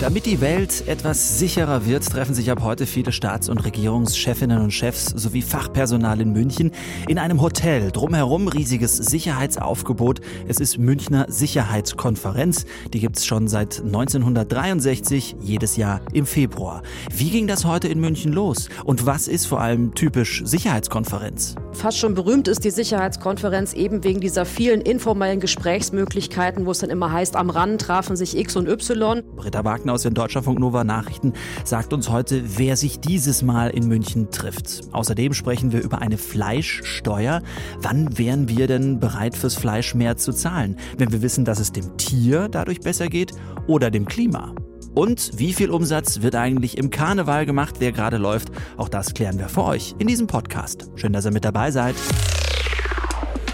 Damit die Welt etwas sicherer wird, treffen sich ab heute viele Staats- und Regierungschefinnen und Chefs sowie Fachpersonal in München in einem Hotel. Drumherum riesiges Sicherheitsaufgebot. Es ist Münchner Sicherheitskonferenz. Die gibt's schon seit 1963, jedes Jahr im Februar. Wie ging das heute in München los? Und was ist vor allem typisch Sicherheitskonferenz? Fast schon berühmt ist die Sicherheitskonferenz eben wegen dieser vielen informellen Gesprächsmöglichkeiten, wo es dann immer heißt, am Rand trafen sich X und Y. Britta Wagner aus den Deutschlandfunk Nova Nachrichten sagt uns heute, wer sich dieses Mal in München trifft. Außerdem sprechen wir über eine Fleischsteuer. Wann wären wir denn bereit fürs Fleisch mehr zu zahlen? Wenn wir wissen, dass es dem Tier dadurch besser geht oder dem Klima? Und wie viel Umsatz wird eigentlich im Karneval gemacht, der gerade läuft? Auch das klären wir für euch in diesem Podcast. Schön, dass ihr mit dabei seid.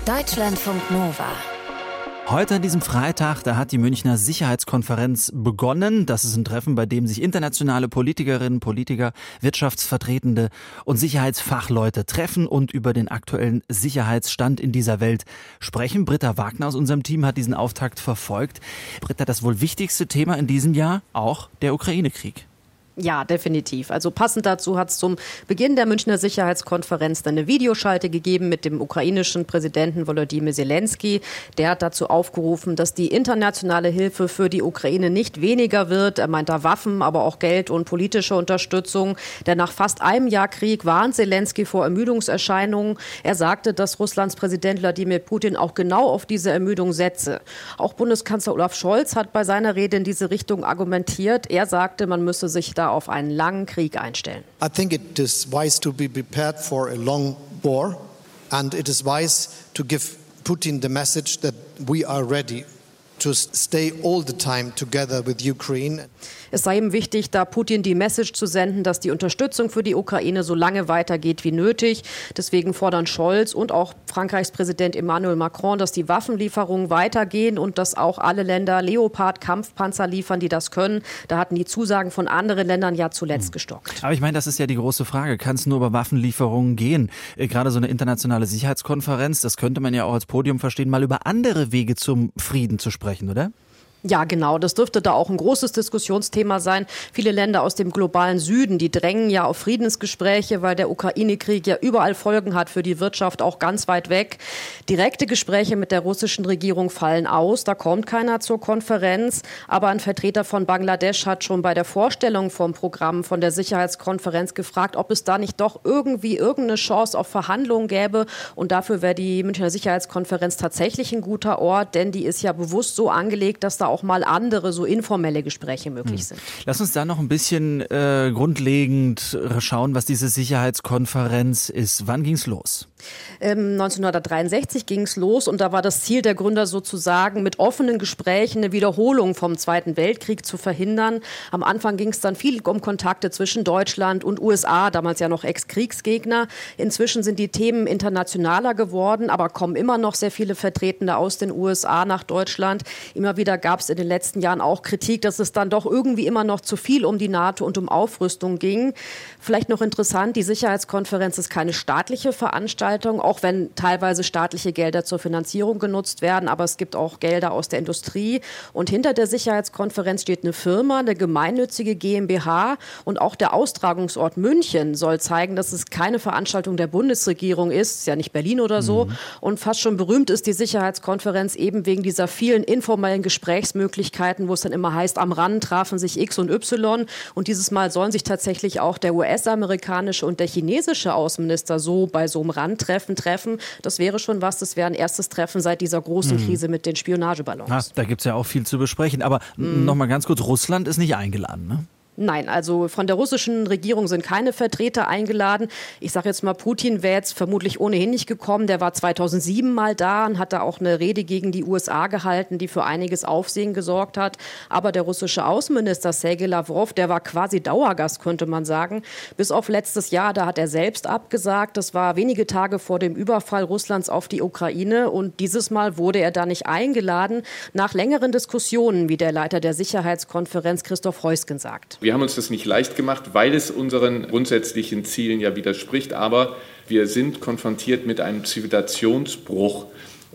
Deutschlandfunk Nova. Heute an diesem Freitag, da hat die Münchner Sicherheitskonferenz begonnen. Das ist ein Treffen, bei dem sich internationale Politikerinnen, Politiker, Wirtschaftsvertretende und Sicherheitsfachleute treffen und über den aktuellen Sicherheitsstand in dieser Welt sprechen. Britta Wagner aus unserem Team hat diesen Auftakt verfolgt. Britta, das wohl wichtigste Thema in diesem Jahr auch der Ukraine-Krieg. Ja, definitiv. Also passend dazu hat es zum Beginn der Münchner Sicherheitskonferenz dann eine Videoschalte gegeben mit dem ukrainischen Präsidenten Volodymyr Zelensky. Der hat dazu aufgerufen, dass die internationale Hilfe für die Ukraine nicht weniger wird. Er meint da Waffen, aber auch Geld und politische Unterstützung. Denn nach fast einem Jahr Krieg warnt Zelensky vor Ermüdungserscheinungen. Er sagte, dass Russlands Präsident Wladimir Putin auch genau auf diese Ermüdung setze. Auch Bundeskanzler Olaf Scholz hat bei seiner Rede in diese Richtung argumentiert. Er sagte, man müsse sich da auf einen langen Krieg einstellen. I think it is wise to be prepared for a long war and it is wise to give Putin the message that we are ready to stay all the time together with Ukraine. Es sei ihm wichtig, da Putin die Message zu senden, dass die Unterstützung für die Ukraine so lange weitergeht wie nötig. Deswegen fordern Scholz und auch Frankreichs Präsident Emmanuel Macron, dass die Waffenlieferungen weitergehen und dass auch alle Länder Leopard-Kampfpanzer liefern, die das können. Da hatten die Zusagen von anderen Ländern ja zuletzt gestockt. Aber ich meine, das ist ja die große Frage. Kann es nur über Waffenlieferungen gehen? Äh, Gerade so eine internationale Sicherheitskonferenz, das könnte man ja auch als Podium verstehen, mal über andere Wege zum Frieden zu sprechen, oder? Ja, genau. Das dürfte da auch ein großes Diskussionsthema sein. Viele Länder aus dem globalen Süden, die drängen ja auf Friedensgespräche, weil der Ukraine-Krieg ja überall Folgen hat für die Wirtschaft, auch ganz weit weg. Direkte Gespräche mit der russischen Regierung fallen aus. Da kommt keiner zur Konferenz. Aber ein Vertreter von Bangladesch hat schon bei der Vorstellung vom Programm von der Sicherheitskonferenz gefragt, ob es da nicht doch irgendwie irgendeine Chance auf Verhandlungen gäbe. Und dafür wäre die Münchner Sicherheitskonferenz tatsächlich ein guter Ort, denn die ist ja bewusst so angelegt, dass da mal andere, so informelle Gespräche möglich sind. Lass uns da noch ein bisschen äh, grundlegend schauen, was diese Sicherheitskonferenz ist. Wann ging's los? Ähm, 1963 ging es los und da war das Ziel der Gründer sozusagen, mit offenen Gesprächen eine Wiederholung vom Zweiten Weltkrieg zu verhindern. Am Anfang ging es dann viel um Kontakte zwischen Deutschland und USA, damals ja noch Ex-Kriegsgegner. Inzwischen sind die Themen internationaler geworden, aber kommen immer noch sehr viele Vertretende aus den USA nach Deutschland. Immer wieder gab es in den letzten Jahren auch Kritik, dass es dann doch irgendwie immer noch zu viel um die NATO und um Aufrüstung ging. Vielleicht noch interessant, die Sicherheitskonferenz ist keine staatliche Veranstaltung, auch wenn teilweise staatliche Gelder zur Finanzierung genutzt werden, aber es gibt auch Gelder aus der Industrie. Und hinter der Sicherheitskonferenz steht eine Firma, eine gemeinnützige GmbH und auch der Austragungsort München soll zeigen, dass es keine Veranstaltung der Bundesregierung ist, ist ja nicht Berlin oder so. Und fast schon berühmt ist die Sicherheitskonferenz eben wegen dieser vielen informellen Gesprächsmöglichkeiten, wo es dann immer heißt, am Rand trafen sich X und Y. Und dieses Mal sollen sich tatsächlich auch der US-amerikanische und der chinesische Außenminister so bei so einem Randtreffen treffen. Das wäre schon was. Das wäre ein erstes Treffen seit dieser großen Krise mit den Spionageballons. Ah, da gibt's ja auch viel zu besprechen. Aber mm. noch mal ganz kurz, Russland ist nicht eingeladen, ne? Nein, also von der russischen Regierung sind keine Vertreter eingeladen. Ich sage jetzt mal, Putin wäre jetzt vermutlich ohnehin nicht gekommen. Der war 2007 mal da und hat da auch eine Rede gegen die USA gehalten, die für einiges Aufsehen gesorgt hat. Aber der russische Außenminister Sergei Lavrov, der war quasi Dauergast, könnte man sagen. Bis auf letztes Jahr, da hat er selbst abgesagt. Das war wenige Tage vor dem Überfall Russlands auf die Ukraine. Und dieses Mal wurde er da nicht eingeladen, nach längeren Diskussionen, wie der Leiter der Sicherheitskonferenz Christoph Heusgen sagt. Wir haben uns das nicht leicht gemacht, weil es unseren grundsätzlichen Zielen ja widerspricht. Aber Wir sind konfrontiert mit einem Zivilisationsbruch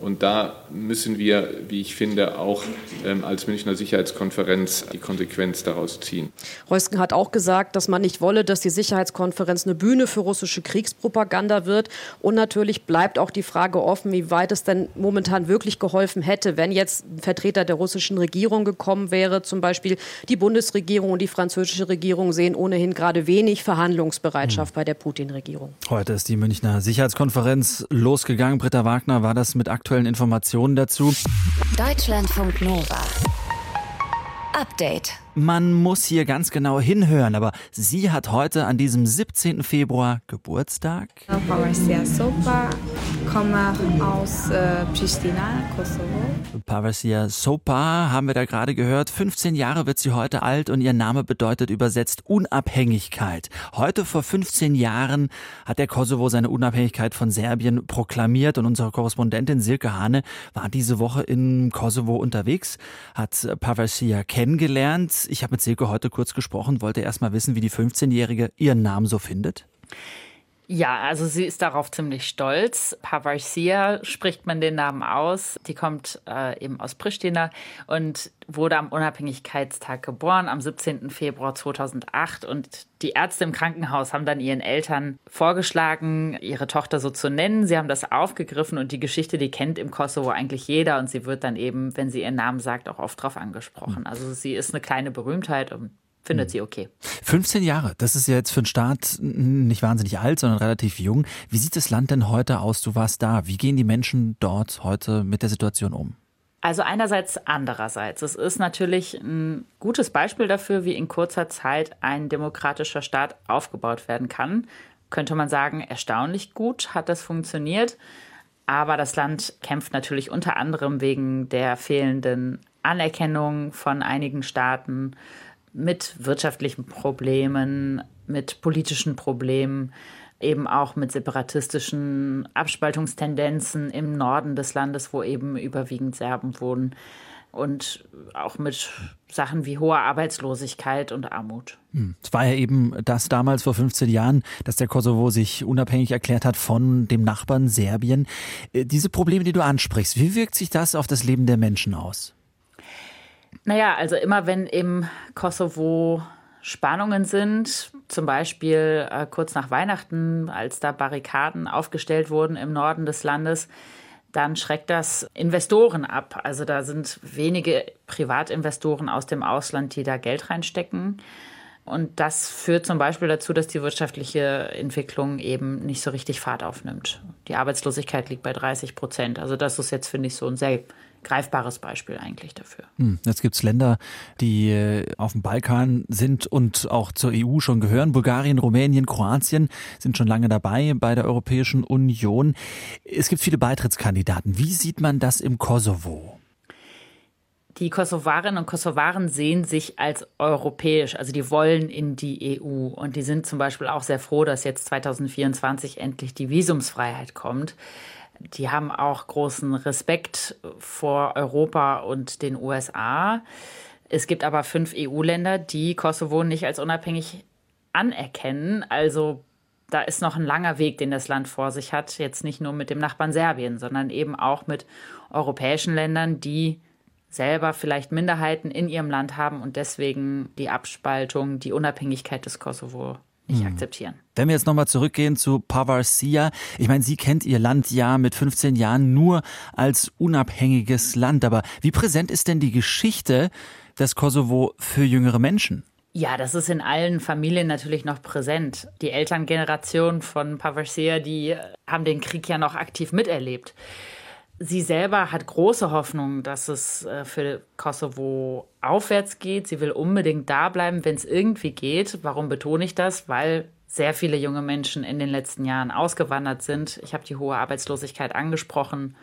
und da müssen wir, wie ich finde, auch ähm, als Münchner Sicherheitskonferenz die Konsequenz daraus ziehen. Reusken hat auch gesagt, dass man nicht wolle, dass die Sicherheitskonferenz eine Bühne für russische Kriegspropaganda wird. Und natürlich bleibt auch die Frage offen, wie weit es denn momentan wirklich geholfen hätte, wenn jetzt ein Vertreter der russischen Regierung gekommen wäre. Zum Beispiel die Bundesregierung und die französische Regierung sehen ohnehin gerade wenig Verhandlungsbereitschaft mhm. bei der Putin-Regierung. Heute ist die Münchner Sicherheitskonferenz losgegangen. Britta Wagner war das mit aktuell aktuellen Informationen dazu. Deutschlandfunk Nova. Update. Man muss hier ganz genau hinhören, aber sie hat heute an diesem 17. Februar Geburtstag. Pavasia Sopa, komme aus äh, Pristina, Kosovo. Pavasia Sopa haben wir da gerade gehört. 15 Jahre wird sie heute alt und ihr Name bedeutet übersetzt Unabhängigkeit. Heute vor 15 Jahren hat der Kosovo seine Unabhängigkeit von Serbien proklamiert und unsere Korrespondentin Silke Hane war diese Woche in Kosovo unterwegs, hat Pavasia kennengelernt ich habe mit Silke heute kurz gesprochen, wollte erst mal wissen, wie die 15-Jährige ihren Namen so findet. Ja, also sie ist darauf ziemlich stolz. Pavarsia spricht man den Namen aus. Die kommt äh, eben aus Pristina und wurde am Unabhängigkeitstag geboren, am 17. Februar 2008. Und die Ärzte im Krankenhaus haben dann ihren Eltern vorgeschlagen, ihre Tochter so zu nennen. Sie haben das aufgegriffen und die Geschichte, die kennt im Kosovo eigentlich jeder. Und sie wird dann eben, wenn sie ihren Namen sagt, auch oft drauf angesprochen. Also sie ist eine kleine Berühmtheit und findet hm. sie okay. 15 Jahre, das ist ja jetzt für einen Staat nicht wahnsinnig alt, sondern relativ jung. Wie sieht das Land denn heute aus? Du warst da. Wie gehen die Menschen dort heute mit der Situation um? Also einerseits, andererseits. Es ist natürlich ein gutes Beispiel dafür, wie in kurzer Zeit ein demokratischer Staat aufgebaut werden kann. Könnte man sagen, erstaunlich gut hat das funktioniert. Aber das Land kämpft natürlich unter anderem wegen der fehlenden Anerkennung von einigen Staaten, mit wirtschaftlichen Problemen, mit politischen Problemen, eben auch mit separatistischen Abspaltungstendenzen im Norden des Landes, wo eben überwiegend Serben wohnen und auch mit Sachen wie hoher Arbeitslosigkeit und Armut. Hm. Es war ja eben das damals vor 15 Jahren, dass der Kosovo sich unabhängig erklärt hat von dem Nachbarn Serbien. Äh, diese Probleme, die du ansprichst, wie wirkt sich das auf das Leben der Menschen aus? Naja, also immer wenn im Kosovo Spannungen sind, zum Beispiel äh, kurz nach Weihnachten, als da Barrikaden aufgestellt wurden im Norden des Landes, dann schreckt das Investoren ab. Also da sind wenige Privatinvestoren aus dem Ausland, die da Geld reinstecken. Und das führt zum Beispiel dazu, dass die wirtschaftliche Entwicklung eben nicht so richtig Fahrt aufnimmt. Die Arbeitslosigkeit liegt bei 30 Prozent. Also das ist jetzt, finde ich, so ein sehr greifbares Beispiel eigentlich dafür. Hm, jetzt gibt es Länder, die äh, auf dem Balkan sind und auch zur EU schon gehören. Bulgarien, Rumänien, Kroatien sind schon lange dabei bei der Europäischen Union. Es gibt viele Beitrittskandidaten. Wie sieht man das im Kosovo? Die Kosovarinnen und Kosovaren sehen sich als europäisch, also die wollen in die EU und die sind zum Beispiel auch sehr froh, dass jetzt 2024 endlich die Visumsfreiheit kommt. Die haben auch großen Respekt vor Europa und den USA. Es gibt aber fünf EU-Länder, die Kosovo nicht als unabhängig anerkennen. Also da ist noch ein langer Weg, den das Land vor sich hat. Jetzt nicht nur mit dem Nachbarn Serbien, sondern eben auch mit europäischen Ländern, die selber vielleicht Minderheiten in ihrem Land haben und deswegen die Abspaltung, die Unabhängigkeit des Kosovo nicht hm. akzeptieren. Wenn wir jetzt nochmal zurückgehen zu Pavarsia, ich meine, sie kennt ihr Land ja mit 15 Jahren nur als unabhängiges Land, aber wie präsent ist denn die Geschichte des Kosovo für jüngere Menschen? Ja, das ist in allen Familien natürlich noch präsent. Die Elterngeneration von Pavarsia, die haben den Krieg ja noch aktiv miterlebt. Sie selber hat große Hoffnung, dass es äh, für Kosovo aufwärts geht. Sie will unbedingt da bleiben, wenn es irgendwie geht. Warum betone ich das? Weil sehr viele junge Menschen in den letzten Jahren ausgewandert sind. Ich habe die hohe Arbeitslosigkeit angesprochen.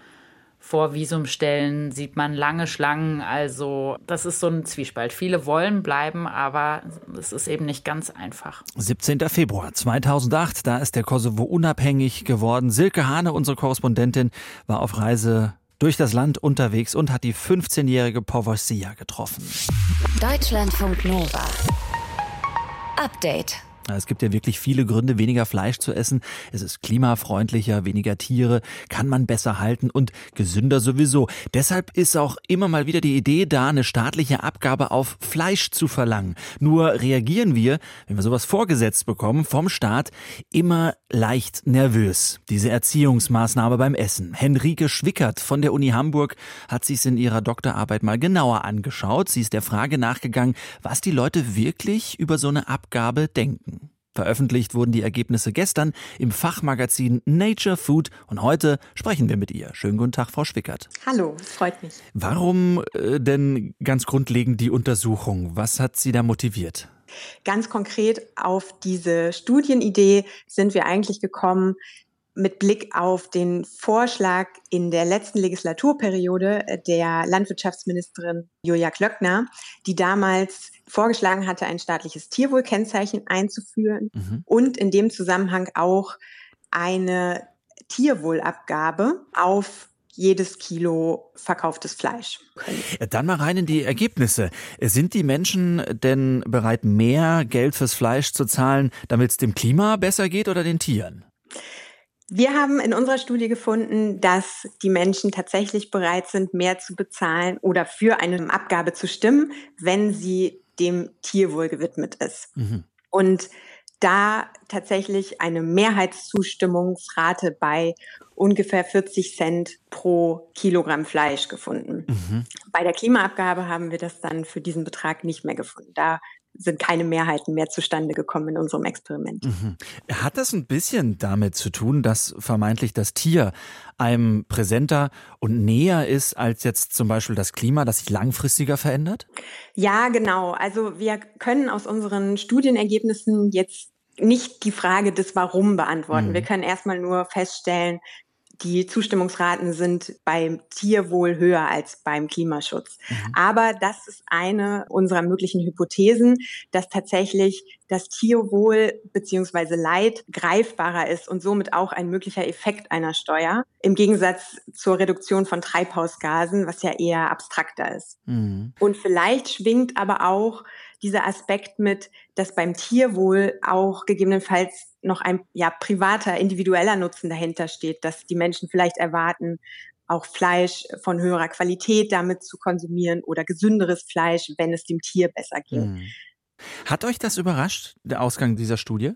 Vor Visumstellen sieht man lange Schlangen. Also das ist so ein Zwiespalt. Viele wollen bleiben, aber es ist eben nicht ganz einfach. 17. Februar 2008, da ist der Kosovo unabhängig geworden. Silke Hane, unsere Korrespondentin, war auf Reise durch das Land unterwegs und hat die 15-jährige Povorsia getroffen. Deutschlandfunk Nova. Update. Es gibt ja wirklich viele Gründe, weniger Fleisch zu essen. Es ist klimafreundlicher, weniger Tiere, kann man besser halten und gesünder sowieso. Deshalb ist auch immer mal wieder die Idee da, eine staatliche Abgabe auf Fleisch zu verlangen. Nur reagieren wir, wenn wir sowas vorgesetzt bekommen vom Staat, immer leicht nervös. Diese Erziehungsmaßnahme beim Essen. Henrike Schwickert von der Uni Hamburg hat sich in ihrer Doktorarbeit mal genauer angeschaut. Sie ist der Frage nachgegangen, was die Leute wirklich über so eine Abgabe denken. Veröffentlicht wurden die Ergebnisse gestern im Fachmagazin Nature Food und heute sprechen wir mit ihr. Schönen guten Tag, Frau Schwickert. Hallo, freut mich. Warum äh, denn ganz grundlegend die Untersuchung? Was hat Sie da motiviert? Ganz konkret auf diese Studienidee sind wir eigentlich gekommen, mit Blick auf den Vorschlag in der letzten Legislaturperiode der Landwirtschaftsministerin Julia Klöckner, die damals vorgeschlagen hatte, ein staatliches Tierwohlkennzeichen einzuführen mhm. und in dem Zusammenhang auch eine Tierwohlabgabe auf jedes Kilo verkauftes Fleisch. Dann mal rein in die Ergebnisse. Sind die Menschen denn bereit, mehr Geld fürs Fleisch zu zahlen, damit es dem Klima besser geht oder den Tieren? Wir haben in unserer Studie gefunden, dass die Menschen tatsächlich bereit sind, mehr zu bezahlen oder für eine Abgabe zu stimmen, wenn sie dem Tierwohl gewidmet ist. Mhm. Und da tatsächlich eine Mehrheitszustimmungsrate bei ungefähr 40 Cent pro Kilogramm Fleisch gefunden. Mhm. Bei der Klimaabgabe haben wir das dann für diesen Betrag nicht mehr gefunden. Da sind keine Mehrheiten mehr zustande gekommen in unserem Experiment. Mhm. Hat das ein bisschen damit zu tun, dass vermeintlich das Tier einem präsenter und näher ist als jetzt zum Beispiel das Klima, das sich langfristiger verändert? Ja, genau. Also wir können aus unseren Studienergebnissen jetzt nicht die Frage des Warum beantworten. Mhm. Wir können erstmal nur feststellen, die Zustimmungsraten sind beim Tierwohl höher als beim Klimaschutz. Mhm. Aber das ist eine unserer möglichen Hypothesen, dass tatsächlich das Tierwohl beziehungsweise Leid greifbarer ist und somit auch ein möglicher Effekt einer Steuer im Gegensatz zur Reduktion von Treibhausgasen, was ja eher abstrakter ist. Mhm. Und vielleicht schwingt aber auch dieser Aspekt mit, dass beim Tierwohl auch gegebenenfalls noch ein ja, privater, individueller Nutzen dahinter steht, dass die Menschen vielleicht erwarten, auch Fleisch von höherer Qualität damit zu konsumieren oder gesünderes Fleisch, wenn es dem Tier besser geht. Hm. Hat euch das überrascht, der Ausgang dieser Studie?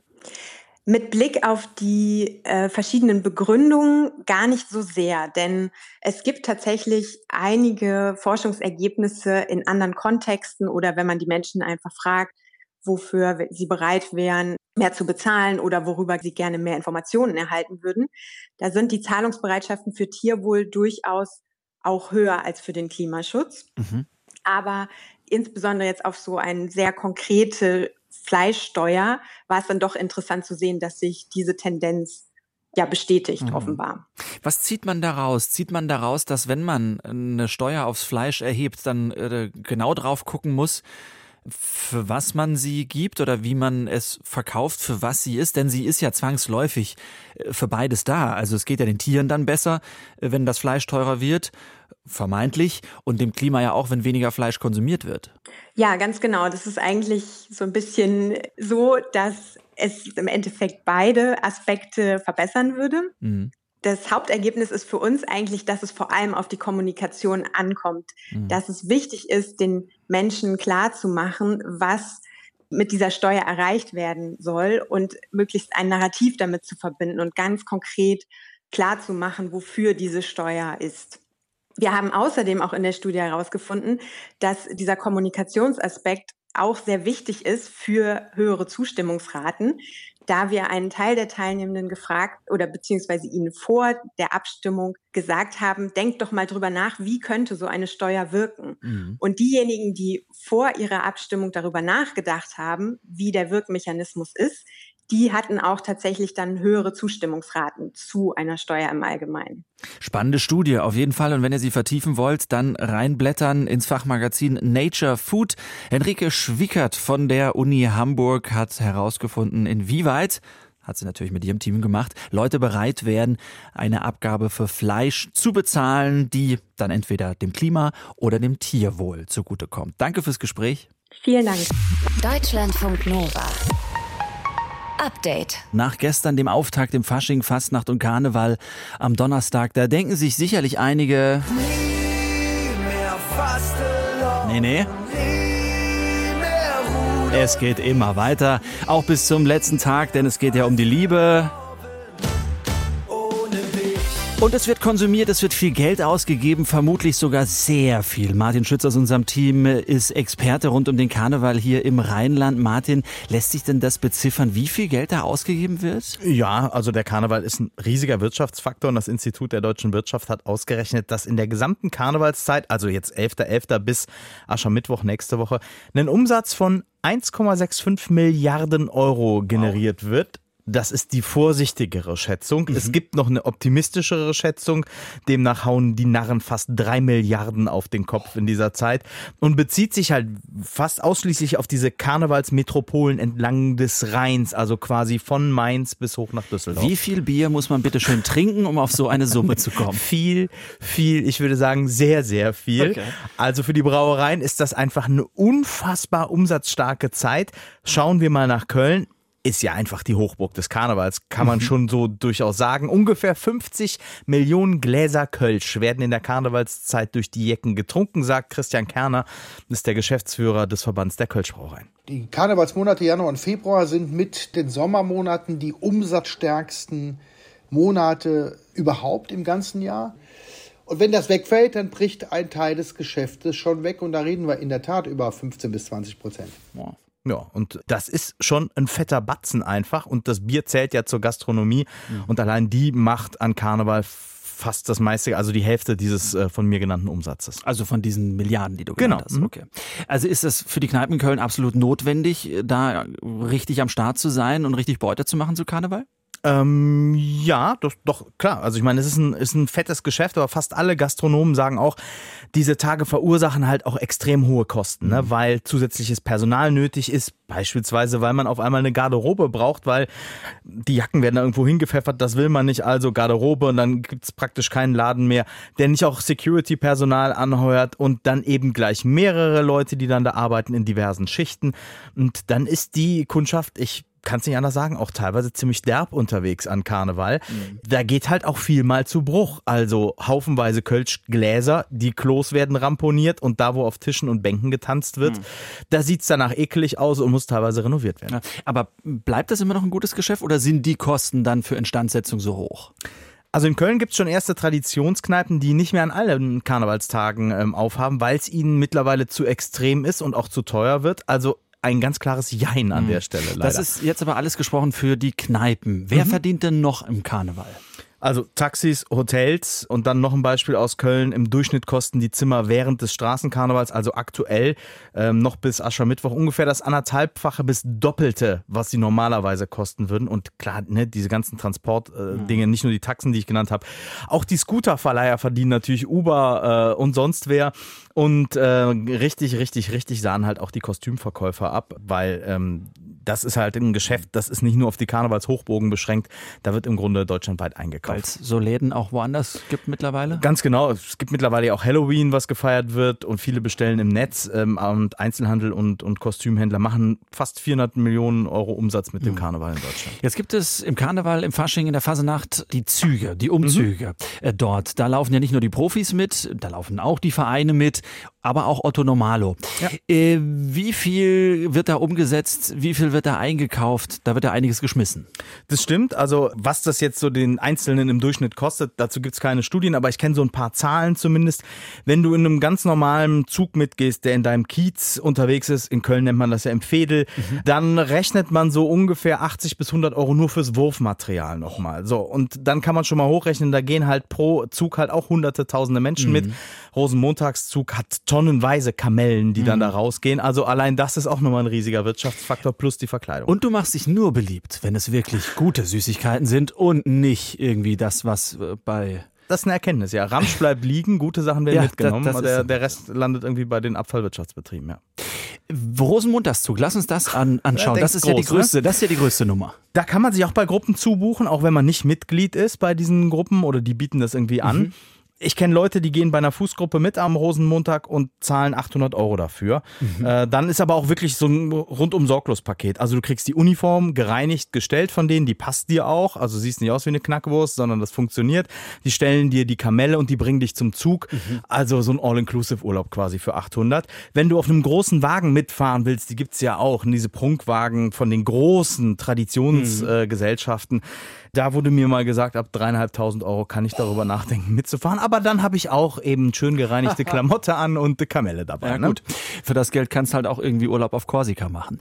Mit Blick auf die äh, verschiedenen Begründungen gar nicht so sehr, denn es gibt tatsächlich einige Forschungsergebnisse in anderen Kontexten oder wenn man die Menschen einfach fragt, wofür sie bereit wären, mehr zu bezahlen oder worüber sie gerne mehr Informationen erhalten würden, da sind die Zahlungsbereitschaften für Tierwohl durchaus auch höher als für den Klimaschutz. Mhm. Aber insbesondere jetzt auf so eine sehr konkrete Fleischsteuer war es dann doch interessant zu sehen, dass sich diese Tendenz ja bestätigt, mhm. offenbar. Was zieht man daraus? Zieht man daraus, dass wenn man eine Steuer aufs Fleisch erhebt, dann äh, genau drauf gucken muss, für was man sie gibt oder wie man es verkauft, für was sie ist, denn sie ist ja zwangsläufig äh, für beides da. Also es geht ja den Tieren dann besser, äh, wenn das Fleisch teurer wird, vermeintlich, und dem Klima ja auch, wenn weniger Fleisch konsumiert wird. Ja, ganz genau. Das ist eigentlich so ein bisschen so, dass es im Endeffekt beide Aspekte verbessern würde. Mhm das Hauptergebnis ist für uns eigentlich, dass es vor allem auf die Kommunikation ankommt, mhm. dass es wichtig ist, den Menschen klar zu machen, was mit dieser Steuer erreicht werden soll und möglichst ein Narrativ damit zu verbinden und ganz konkret klar zu machen, wofür diese Steuer ist. Wir haben außerdem auch in der Studie herausgefunden, dass dieser Kommunikationsaspekt auch sehr wichtig ist für höhere Zustimmungsraten, da wir einen Teil der Teilnehmenden gefragt oder beziehungsweise ihnen vor der Abstimmung gesagt haben, denkt doch mal drüber nach, wie könnte so eine Steuer wirken. Mhm. Und diejenigen, die vor ihrer Abstimmung darüber nachgedacht haben, wie der Wirkmechanismus ist, die hatten auch tatsächlich dann höhere Zustimmungsraten zu einer Steuer im Allgemeinen. Spannende Studie auf jeden Fall. Und wenn ihr sie vertiefen wollt, dann reinblättern ins Fachmagazin Nature Food. Henrike Schwickert von der Uni Hamburg hat herausgefunden, inwieweit hat sie natürlich mit ihrem Team gemacht, Leute bereit werden, eine Abgabe für Fleisch zu bezahlen, die dann entweder dem Klima oder dem Tierwohl zugutekommt. Danke fürs Gespräch. Vielen Dank. Deutschlandfunk Nova. Update. Nach gestern dem Auftakt im Fasching, Fastnacht und Karneval am Donnerstag, da denken sich sicherlich einige. Nee, nee. Es geht immer weiter, auch bis zum letzten Tag, denn es geht ja um die Liebe. Und es wird konsumiert, es wird viel Geld ausgegeben, vermutlich sogar sehr viel. Martin Schütz aus unserem Team ist Experte rund um den Karneval hier im Rheinland. Martin, lässt sich denn das beziffern, wie viel Geld da ausgegeben wird? Ja, also der Karneval ist ein riesiger Wirtschaftsfaktor und das Institut der deutschen Wirtschaft hat ausgerechnet, dass in der gesamten Karnevalszeit, also jetzt 11.11. .11. bis Aschermittwoch nächste Woche, ein Umsatz von 1,65 Milliarden Euro generiert wird. Das ist die vorsichtigere Schätzung. Mhm. Es gibt noch eine optimistischere Schätzung. Demnach hauen die Narren fast drei Milliarden auf den Kopf in dieser Zeit und bezieht sich halt fast ausschließlich auf diese Karnevalsmetropolen entlang des Rheins, also quasi von Mainz bis hoch nach Düsseldorf. Wie viel Bier muss man bitte schön trinken, um auf so eine Summe zu kommen? viel, viel. Ich würde sagen sehr, sehr viel. Okay. Also für die Brauereien ist das einfach eine unfassbar umsatzstarke Zeit. Schauen wir mal nach Köln ist ja einfach die Hochburg des Karnevals, kann man mhm. schon so durchaus sagen. Ungefähr 50 Millionen Gläser Kölsch werden in der Karnevalszeit durch die Jecken getrunken, sagt Christian Kerner, ist der Geschäftsführer des Verbands der Kölschbrauereien. Die Karnevalsmonate Januar und Februar sind mit den Sommermonaten die umsatzstärksten Monate überhaupt im ganzen Jahr. Und wenn das wegfällt, dann bricht ein Teil des Geschäftes schon weg. Und da reden wir in der Tat über 15 bis 20 Prozent. Wow. Ja, und das ist schon ein fetter Batzen einfach. Und das Bier zählt ja zur Gastronomie. Mhm. Und allein die macht an Karneval fast das meiste, also die Hälfte dieses äh, von mir genannten Umsatzes. Also von diesen Milliarden, die du genannt genau. hast. Okay. Also ist es für die Kneipen in Köln absolut notwendig, da richtig am Start zu sein und richtig Beute zu machen zu Karneval? Ähm, ja, das, doch, klar. Also ich meine, es ist ein, ist ein fettes Geschäft, aber fast alle Gastronomen sagen auch, diese Tage verursachen halt auch extrem hohe Kosten, ne? Mhm. weil zusätzliches Personal nötig ist, beispielsweise, weil man auf einmal eine Garderobe braucht, weil die Jacken werden da irgendwo hingepfeffert, das will man nicht, also Garderobe und dann gibt's praktisch keinen Laden mehr, der nicht auch Security-Personal anheuert und dann eben gleich mehrere Leute, die dann da arbeiten in diversen Schichten. Und dann ist die Kundschaft, ich kann es nicht anders sagen, auch teilweise ziemlich derb unterwegs an Karneval. Mhm. Da geht halt auch viel mal zu Bruch. Also haufenweise Kölschgläser, die Klos werden ramponiert und da, wo auf Tischen und Bänken getanzt wird, mhm. da sieht's danach ekelig aus und muss teilweise renoviert werden. Ja, aber bleibt das immer noch ein gutes Geschäft oder sind die Kosten dann für Instandsetzung so hoch? Also in Köln gibt's schon erste Traditionskneipen, die nicht mehr an allen Karnevalstagen ähm, aufhaben, weil es ihnen mittlerweile zu extrem ist und auch zu teuer wird. Also ein ganz klares Jein an mhm. der Stelle. Leider. Das ist jetzt aber alles gesprochen für die Kneipen. Wer mhm. verdient denn noch im Karneval? Also Taxis, Hotels und dann noch ein Beispiel aus Köln. Im Durchschnitt kosten die Zimmer während des Straßenkarnevals, also aktuell ähm, noch bis Aschermittwoch, ungefähr das anderthalbfache bis doppelte, was sie normalerweise kosten würden. Und klar, ne, diese ganzen Transportdinge, äh, nicht nur die Taxen, die ich genannt habe, auch die Scooterverleiher verdienen natürlich Uber äh, und sonst wer. Und äh, richtig, richtig, richtig sahen halt auch die Kostümverkäufer ab, weil ähm, das ist halt ein Geschäft, das ist nicht nur auf die Karnevalshochbogen beschränkt, da wird im Grunde deutschlandweit eingekauft. Weil es so Läden auch woanders gibt mittlerweile? Ganz genau. Es gibt mittlerweile auch Halloween, was gefeiert wird und viele bestellen im Netz ähm, und Einzelhandel und, und Kostümhändler machen fast 400 Millionen Euro Umsatz mit dem mhm. Karneval in Deutschland. Jetzt gibt es im Karneval, im Fasching, in der Fasenacht die Züge, die Umzüge mhm. äh, dort. Da laufen ja nicht nur die Profis mit, da laufen auch die Vereine mit aber auch Otto Normalo. Ja. Äh, wie viel wird da umgesetzt? Wie viel wird da eingekauft? Da wird ja einiges geschmissen. Das stimmt. Also was das jetzt so den Einzelnen im Durchschnitt kostet, dazu gibt's keine Studien, aber ich kenne so ein paar Zahlen zumindest. Wenn du in einem ganz normalen Zug mitgehst, der in deinem Kiez unterwegs ist, in Köln nennt man das ja im Fädel, mhm. dann rechnet man so ungefähr 80 bis 100 Euro nur fürs Wurfmaterial nochmal. So, und dann kann man schon mal hochrechnen, da gehen halt pro Zug halt auch hunderte, tausende Menschen mhm. mit. Rosenmontagszug hat tonnenweise Kamellen, die mhm. dann da rausgehen. Also allein das ist auch nochmal ein riesiger Wirtschaftsfaktor plus die Verkleidung. Und du machst dich nur beliebt, wenn es wirklich gute Süßigkeiten sind und nicht irgendwie das, was äh, bei das ist eine Erkenntnis, ja. Ramsch bleibt liegen, gute Sachen werden ja, mitgenommen, das, das der, der, Rest landet irgendwie bei den Abfallwirtschaftsbetrieben, ja. Rosenmontagszug, lass uns das an, anschauen. Das ist groß, ja die größte, ne? das ist ja die größte Nummer. Da kann man sich auch bei Gruppen zubuchen, auch wenn man nicht Mitglied ist bei diesen Gruppen oder die bieten das irgendwie an. Mhm Ich kenne Leute, die gehen bei einer Fußgruppe mit am Rosenmontag und zahlen 800 Euro dafür. Mhm. Äh, dann ist aber auch wirklich so ein rundum sorglos Paket. Also du kriegst die Uniform gereinigt, gestellt von denen, die passt dir auch. Also siehst nicht aus wie eine Knackwurst, sondern das funktioniert. Die stellen dir die Kamelle und die bringen dich zum Zug. Mhm. Also so ein All-Inclusive-Urlaub quasi für 800. Wenn du auf einem großen Wagen mitfahren willst, die gibt's ja auch, diese Prunkwagen von den großen Traditionsgesellschaften. Mhm. Äh, da wurde mir mal gesagt, ab dreieinhalbtausend Euro kann ich darüber nachdenken, mitzufahren. Aber dann habe ich auch eben schön gereinigte Klamotte an und eine Kamelle dabei. Ja, ne? gut. Für das Geld kannst du halt auch irgendwie Urlaub auf Korsika machen.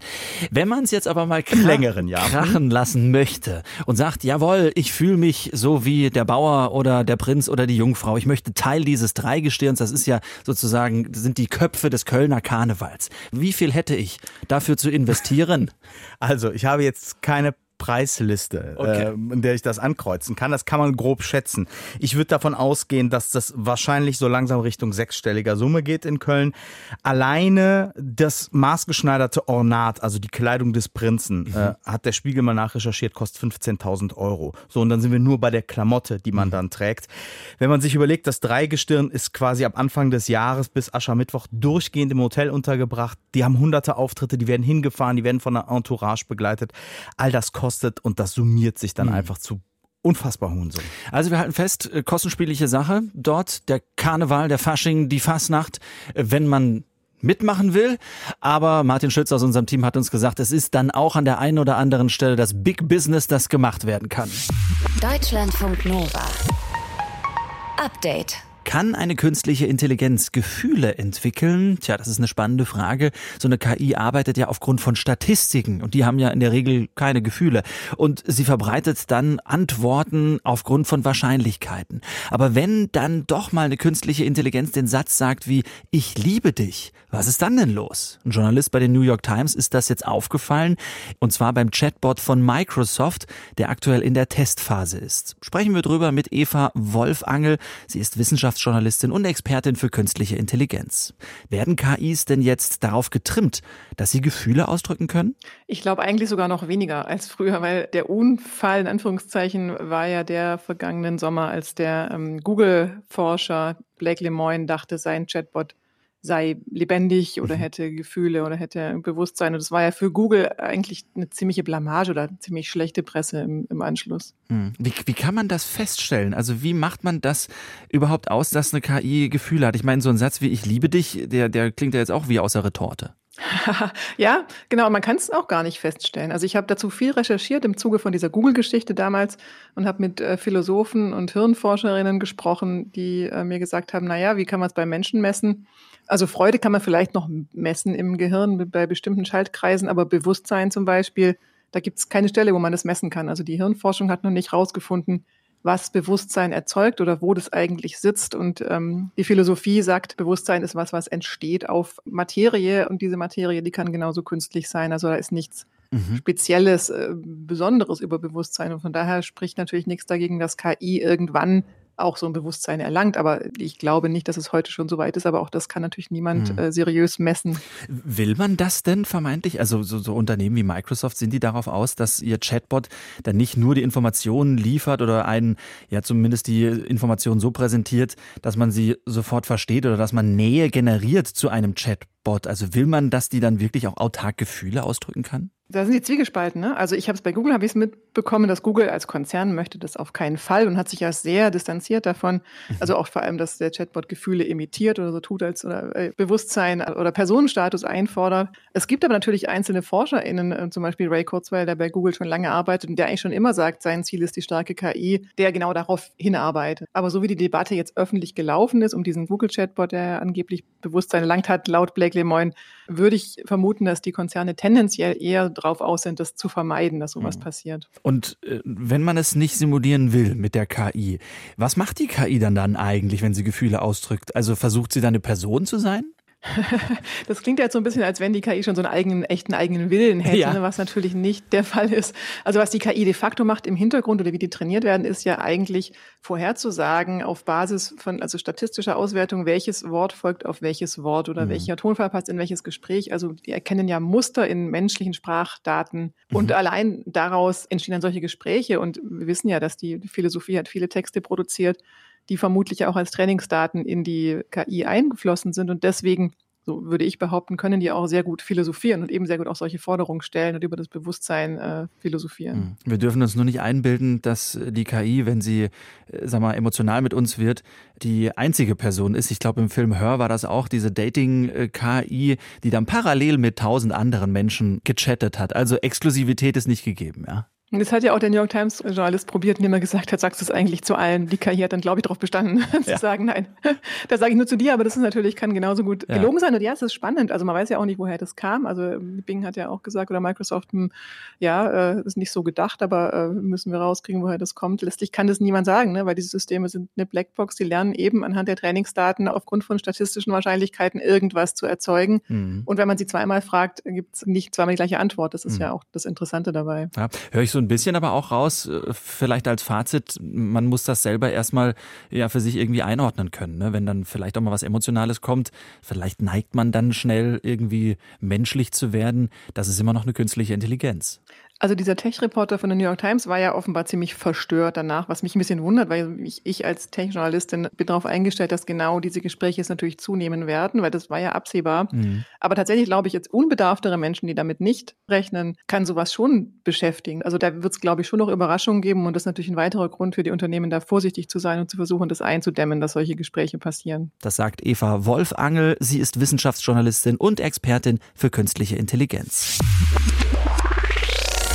Wenn man es jetzt aber mal krach längeren Jahr krachen lassen möchte und sagt, jawohl, ich fühle mich so wie der Bauer oder der Prinz oder die Jungfrau. Ich möchte Teil dieses Dreigestirns. Das ist ja sozusagen, sind die Köpfe des Kölner Karnevals. Wie viel hätte ich dafür zu investieren? Also, ich habe jetzt keine Preisliste, okay. äh, in der ich das ankreuzen kann. Das kann man grob schätzen. Ich würde davon ausgehen, dass das wahrscheinlich so langsam Richtung sechsstelliger Summe geht in Köln. Alleine das maßgeschneiderte Ornat, also die Kleidung des Prinzen, mhm. äh, hat der Spiegel mal nachrecherchiert, kostet 15.000 Euro. So, und dann sind wir nur bei der Klamotte, die man mhm. dann trägt. Wenn man sich überlegt, das Dreigestirn ist quasi ab Anfang des Jahres bis Aschermittwoch durchgehend im Hotel untergebracht. Die haben hunderte Auftritte, die werden hingefahren, die werden von einer Entourage begleitet. All das kostet kostet und das summiert sich dann mhm. einfach zu unfassbar hohen Summen. Also wir halten fest, äh, kostenspielliche Sache dort, der Karneval, der Fasching, die Fasnacht, äh, wenn man mitmachen will. Aber Martin Schütz aus unserem Team hat uns gesagt, es ist dann auch an der einen oder anderen Stelle das Big Business, das gemacht werden kann. Deutschlandfunk Nova. Update. Kann eine künstliche Intelligenz Gefühle entwickeln? Tja, das ist eine spannende Frage. So eine KI arbeitet ja aufgrund von Statistiken und die haben ja in der Regel keine Gefühle. Und sie verbreitet dann Antworten aufgrund von Wahrscheinlichkeiten. Aber wenn dann doch mal eine künstliche Intelligenz den Satz sagt wie Ich liebe dich, was ist dann denn los? Ein Journalist bei den New York Times ist das jetzt aufgefallen und zwar beim Chatbot von Microsoft, der aktuell in der Testphase ist. Sprechen wir drüber mit Eva Wolfangel. Sie ist Wissenschaftlerin Wissenschaftsjournalistin und Expertin für künstliche Intelligenz. Werden KIs denn jetzt darauf getrimmt, dass sie Gefühle ausdrücken können? Ich glaube eigentlich sogar noch weniger als früher, weil der Unfall in Anführungszeichen war ja der vergangenen Sommer, als der ähm, Google-Forscher Blake Lemoine dachte, sein Chatbot sei lebendig oder mhm. hätte Gefühle oder hätte Bewusstsein. Und das war ja für Google eigentlich eine ziemliche Blamage oder ziemlich schlechte Presse im, im Anschluss. Mhm. Wie, wie kann man das feststellen? Also wie macht man das überhaupt aus, dass eine KI Gefühle hat? Ich meine, so ein Satz wie ich liebe dich, der, der klingt ja jetzt auch wie aus der Retorte. ja, genau. Man kann es auch gar nicht feststellen. Also ich habe dazu viel recherchiert im Zuge von dieser Google-Geschichte damals und habe mit äh, Philosophen und Hirnforscherinnen gesprochen, die äh, mir gesagt haben, naja, wie kann man es bei Menschen messen? Also Freude kann man vielleicht noch messen im Gehirn bei bestimmten Schaltkreisen, aber Bewusstsein zum Beispiel, da gibt es keine Stelle, wo man das messen kann. Also die Hirnforschung hat noch nicht rausgefunden, was Bewusstsein erzeugt oder wo das eigentlich sitzt. Und ähm, die Philosophie sagt, Bewusstsein ist was, was entsteht auf Materie und diese Materie, die kann genauso künstlich sein. Also da ist nichts mhm. Spezielles, äh, Besonderes über Bewusstsein. Und von daher spricht natürlich nichts dagegen, dass KI irgendwann auch so ein Bewusstsein erlangt. Aber ich glaube nicht, dass es heute schon so weit ist. Aber auch das kann natürlich niemand hm. äh, seriös messen. Will man das denn vermeintlich? Also so, so, Unternehmen wie Microsoft, sind die darauf aus, dass ihr Chatbot dann nicht nur die Informationen liefert oder einen, ja zumindest die Informationen so präsentiert, dass man sie sofort versteht oder dass man Nähe generiert zu einem Chatbot? Also will man, dass die dann wirklich auch autark Gefühle ausdrücken kann? Da sind die Zwiegespalten. Ne? Also ich habe es bei Google, habe ich es mitbekommen, dass Google als Konzern möchte das auf keinen Fall und hat sich ja sehr distanziert davon. Mhm. Also auch vor allem, dass der Chatbot Gefühle imitiert oder so tut, als oder äh, Bewusstsein oder Personenstatus einfordert. Es gibt aber natürlich einzelne ForscherInnen, äh, zum Beispiel Ray Kurzweil, der bei Google schon lange arbeitet und der eigentlich schon immer sagt, sein Ziel ist die starke KI, der genau darauf hinarbeitet. Aber so wie die Debatte jetzt öffentlich gelaufen ist um diesen Google-Chatbot, der angeblich Bewusstsein erlangt hat, laut Blake Lemoine, würde ich vermuten, dass die Konzerne tendenziell eher drauf aus sind, das zu vermeiden, dass sowas mhm. passiert. Und äh, wenn man es nicht simulieren will mit der KI, was macht die KI dann dann eigentlich, wenn sie Gefühle ausdrückt? Also versucht sie dann eine Person zu sein? Das klingt jetzt so ein bisschen, als wenn die KI schon so einen eigenen, echten eigenen Willen hätte, ja. Ne, was natürlich nicht der Fall ist. Also was die KI de facto macht im Hintergrund oder wie die trainiert werden, ist ja eigentlich vorherzusagen auf Basis von also statistischer Auswertung, welches Wort folgt auf welches Wort oder mhm. welcher Tonfall passt in welches Gespräch. Also die erkennen ja Muster in menschlichen Sprachdaten mhm. und allein daraus entstehen dann solche Gespräche und wir wissen ja, dass die Philosophie hat viele Texte produziert die vermutlich auch als Trainingsdaten in die KI eingeflossen sind und deswegen so würde ich behaupten, können die auch sehr gut philosophieren und eben sehr gut auch solche Forderungen stellen und über das Bewusstsein äh, philosophieren. Hm. Wir dürfen uns nur nicht einbilden, dass die KI, wenn sie, äh, sag mal, emotional mit uns wird, die einzige Person ist. Ich glaube, im Film Hör war das auch diese Dating-KI, die dann parallel mit tausend anderen Menschen gechattet hat. Also Exklusivität ist nicht gegeben, ja. Und das hat ja auch der New York Times Journalist probiert, indem er gesagt hat, sagst du es eigentlich zu allen. Die KI hat dann, glaube ich, darauf bestanden, zu ja. sagen, nein. Das sage ich nur zu dir, aber das ist natürlich, kann genauso gut ja. gelogen sein. Und ja, es ist spannend. Also man weiß ja auch nicht, woher das kam. Also Bing hat ja auch gesagt, oder Microsoft, hm, ja, äh, ist nicht so gedacht, aber äh, müssen wir rauskriegen, woher das kommt. Letztlich kann das niemand sagen, ne? weil diese Systeme sind eine Blackbox, die lernen eben anhand der Trainingsdaten aufgrund von statistischen Wahrscheinlichkeiten irgendwas zu erzeugen. Mhm. Und wenn man sie zweimal fragt, gibt es nicht zweimal die gleiche Antwort. Das ist mhm. ja auch das Interessante dabei. Ja, höre ich so ein bisschen aber auch raus, äh, vielleicht als Fazit, man muss das selber erstmal ja für sich irgendwie einordnen können. Ne? Wenn dann vielleicht auch mal was Emotionales kommt, vielleicht neigt man dann schnell irgendwie menschlich zu werden. Das ist immer noch eine künstliche Intelligenz. Also dieser Tech-Reporter von der New York Times war ja offenbar ziemlich verstört danach, was mich ein bisschen wundert, weil ich, ich als Tech-Journalistin bin darauf eingestellt, dass genau diese Gespräche jetzt natürlich zunehmen werden, weil das war ja absehbar. Mhm. Aber tatsächlich glaube ich, jetzt unbedarftere Menschen, die damit nicht rechnen, kann sowas schon beschäftigen. Also da wird es, glaube ich, schon noch Überraschungen geben und das ist natürlich ein weiterer Grund für die Unternehmen, da vorsichtig zu sein und zu versuchen, das einzudämmen, dass solche Gespräche passieren. Das sagt Eva Wolfangel. Sie ist Wissenschaftsjournalistin und Expertin für künstliche Intelligenz.